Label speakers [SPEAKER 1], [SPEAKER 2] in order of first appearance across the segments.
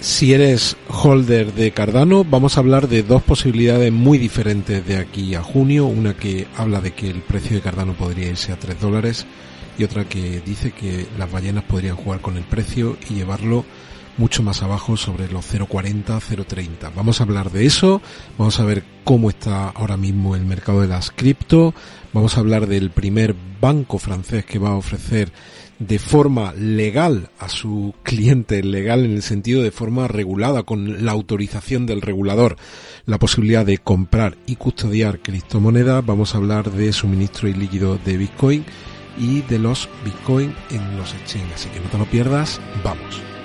[SPEAKER 1] Si eres holder de Cardano, vamos a hablar de dos posibilidades muy diferentes de aquí a junio. Una que habla de que el precio de Cardano podría irse a 3 dólares y otra que dice que las ballenas podrían jugar con el precio y llevarlo mucho más abajo sobre los 0.40, 0.30. Vamos a hablar de eso, vamos a ver cómo está ahora mismo el mercado de las cripto, vamos a hablar del primer banco francés que va a ofrecer de forma legal a su cliente, legal en el sentido de forma regulada, con la autorización del regulador, la posibilidad de comprar y custodiar criptomonedas. Vamos a hablar de suministro ilíquido de Bitcoin y de los Bitcoin en los exchanges. Así que no te lo pierdas, vamos.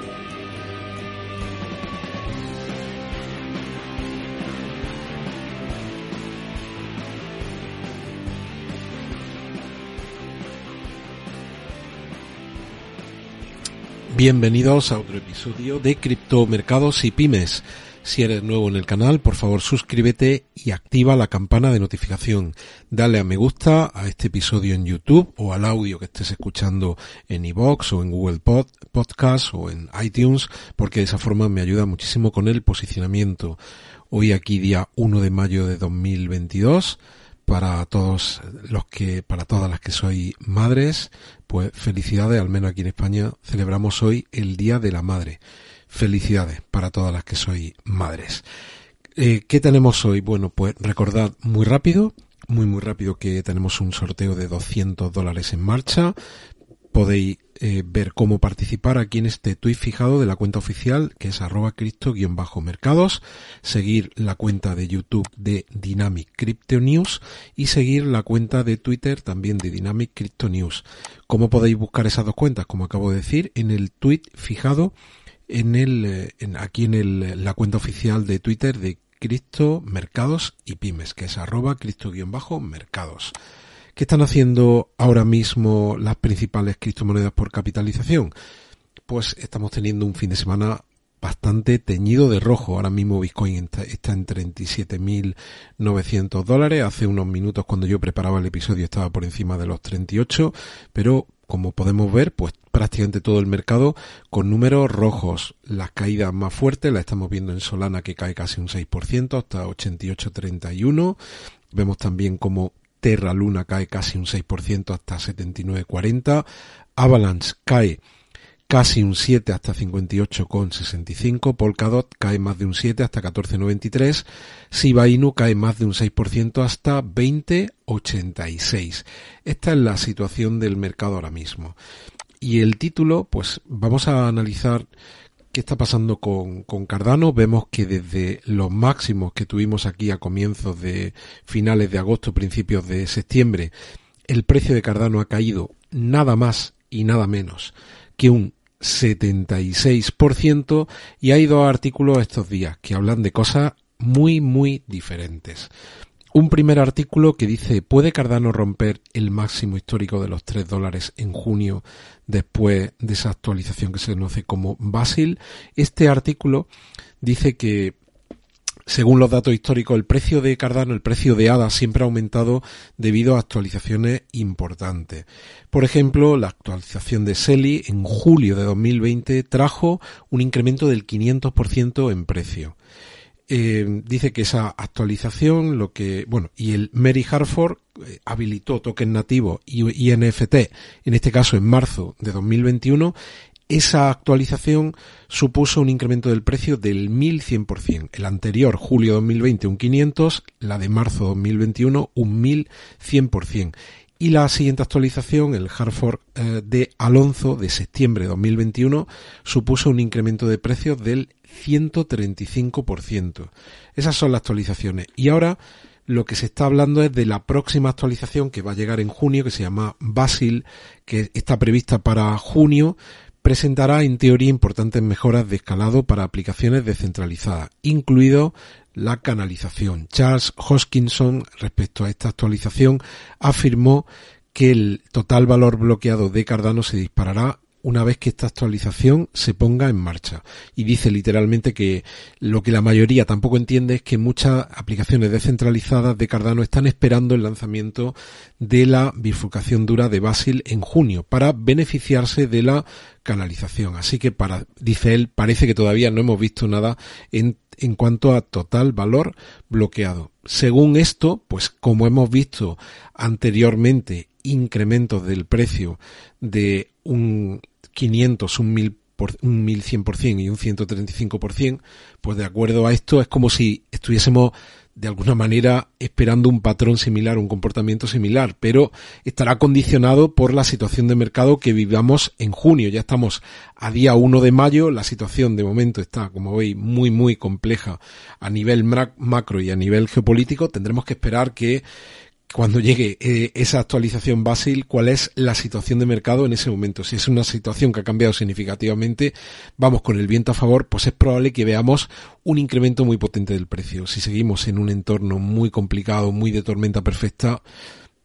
[SPEAKER 1] Bienvenidos a otro episodio de Criptomercados y Pymes. Si eres nuevo en el canal, por favor suscríbete y activa la campana de notificación. Dale a me gusta a este episodio en YouTube o al audio que estés escuchando en iVoox o en Google Podcast o en iTunes, porque de esa forma me ayuda muchísimo con el posicionamiento. Hoy aquí día 1 de mayo de 2022 para todos los que, para todas las que soy madres, pues felicidades, al menos aquí en España celebramos hoy el Día de la Madre. Felicidades para todas las que soy madres. Eh, ¿Qué tenemos hoy? Bueno, pues recordad muy rápido, muy muy rápido que tenemos un sorteo de 200 dólares en marcha podéis eh, ver cómo participar aquí en este tweet fijado de la cuenta oficial que es arroba cristo-mercados, seguir la cuenta de YouTube de Dynamic Crypto News y seguir la cuenta de Twitter también de Dynamic Crypto News. ¿Cómo podéis buscar esas dos cuentas? Como acabo de decir, en el tweet fijado en el, eh, aquí en el, la cuenta oficial de Twitter de Cristo Mercados y Pymes, que es arroba cristo-mercados. ¿Qué están haciendo ahora mismo las principales criptomonedas por capitalización? Pues estamos teniendo un fin de semana bastante teñido de rojo. Ahora mismo Bitcoin está en 37.900 dólares. Hace unos minutos cuando yo preparaba el episodio estaba por encima de los 38, pero como podemos ver, pues prácticamente todo el mercado con números rojos. Las caídas más fuertes las estamos viendo en Solana que cae casi un 6% hasta 88.31. Vemos también como Terra Luna cae casi un 6% hasta 79,40. Avalanche cae casi un 7 hasta 58,65. Polkadot cae más de un 7 hasta 14,93. Shiba Inu cae más de un 6% hasta 20,86. Esta es la situación del mercado ahora mismo. Y el título, pues vamos a analizar ¿Qué está pasando con, Cardano? Vemos que desde los máximos que tuvimos aquí a comienzos de finales de agosto, principios de septiembre, el precio de Cardano ha caído nada más y nada menos que un 76% y hay dos artículos estos días que hablan de cosas muy muy diferentes un primer artículo que dice, ¿puede Cardano romper el máximo histórico de los 3 dólares en junio después de esa actualización que se conoce como Basil? Este artículo dice que según los datos históricos, el precio de Cardano, el precio de ADA siempre ha aumentado debido a actualizaciones importantes. Por ejemplo, la actualización de SELI en julio de 2020 trajo un incremento del 500% en precio. Eh, dice que esa actualización, lo que, bueno, y el Mary Harford eh, habilitó token nativo y, y NFT, en este caso en marzo de 2021, esa actualización supuso un incremento del precio del 1100%. El anterior, julio 2020, un 500, la de marzo 2021, un 1100%. Y la siguiente actualización, el Harford eh, de Alonso de septiembre de 2021, supuso un incremento de precios del 135%. Esas son las actualizaciones. Y ahora lo que se está hablando es de la próxima actualización que va a llegar en junio, que se llama Basil, que está prevista para junio, presentará en teoría importantes mejoras de escalado para aplicaciones descentralizadas, incluido la canalización. Charles Hoskinson, respecto a esta actualización, afirmó que el total valor bloqueado de Cardano se disparará una vez que esta actualización se ponga en marcha. Y dice literalmente que lo que la mayoría tampoco entiende es que muchas aplicaciones descentralizadas de Cardano están esperando el lanzamiento de la bifurcación dura de Basil en junio para beneficiarse de la canalización. Así que para, dice él, parece que todavía no hemos visto nada en, en cuanto a total valor bloqueado. Según esto, pues como hemos visto anteriormente incrementos del precio de un 500, un 1000 por un 1100% y un 135%, pues de acuerdo a esto es como si estuviésemos de alguna manera esperando un patrón similar, un comportamiento similar, pero estará condicionado por la situación de mercado que vivamos en junio. Ya estamos a día 1 de mayo, la situación de momento está, como veis, muy, muy compleja a nivel macro y a nivel geopolítico. Tendremos que esperar que cuando llegue eh, esa actualización Basil, cuál es la situación de mercado en ese momento. Si es una situación que ha cambiado significativamente, vamos con el viento a favor, pues es probable que veamos un incremento muy potente del precio. Si seguimos en un entorno muy complicado, muy de tormenta perfecta,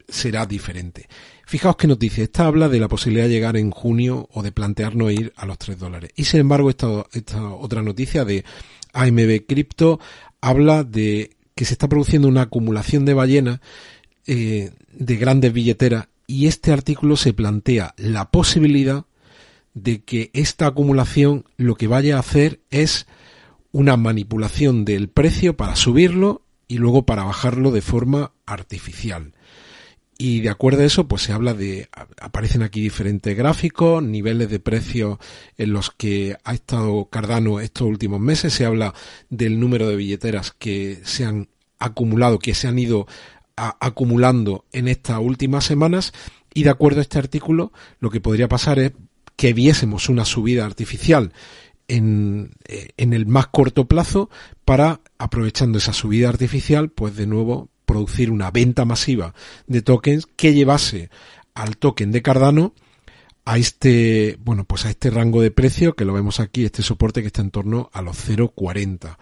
[SPEAKER 1] será diferente. Fijaos qué noticia. Esta habla de la posibilidad de llegar en junio o de plantearnos ir a los 3 dólares. Y sin embargo, esta, esta otra noticia de AMB Crypto habla de que se está produciendo una acumulación de ballenas eh, de grandes billeteras y este artículo se plantea la posibilidad de que esta acumulación lo que vaya a hacer es una manipulación del precio para subirlo y luego para bajarlo de forma artificial. Y de acuerdo a eso, pues se habla de, aparecen aquí diferentes gráficos, niveles de precio en los que ha estado Cardano estos últimos meses, se habla del número de billeteras que se han acumulado, que se han ido acumulando en estas últimas semanas y de acuerdo a este artículo lo que podría pasar es que viésemos una subida artificial en, eh, en el más corto plazo para, aprovechando esa subida artificial, pues de nuevo producir una venta masiva de tokens que llevase al token de Cardano a este, bueno, pues a este rango de precio que lo vemos aquí, este soporte que está en torno a los 0.40.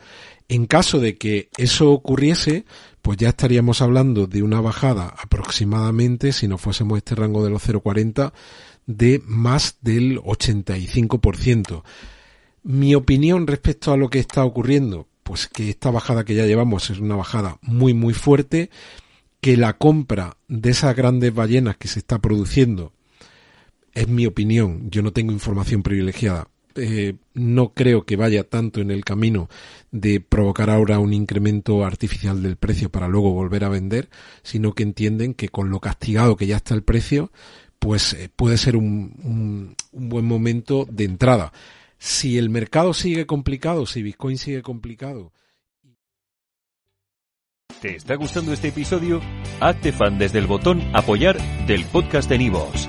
[SPEAKER 1] En caso de que eso ocurriese, pues ya estaríamos hablando de una bajada aproximadamente, si no fuésemos este rango de los 0,40, de más del 85%. Mi opinión respecto a lo que está ocurriendo, pues que esta bajada que ya llevamos es una bajada muy muy fuerte, que la compra de esas grandes ballenas que se está produciendo, es mi opinión, yo no tengo información privilegiada, eh, no creo que vaya tanto en el camino de provocar ahora un incremento artificial del precio para luego volver a vender, sino que entienden que con lo castigado que ya está el precio, pues eh, puede ser un, un buen momento de entrada. Si el mercado sigue complicado, si Bitcoin sigue complicado,
[SPEAKER 2] ¿Te está gustando este episodio? Hazte fan desde el botón apoyar del podcast de Nivos.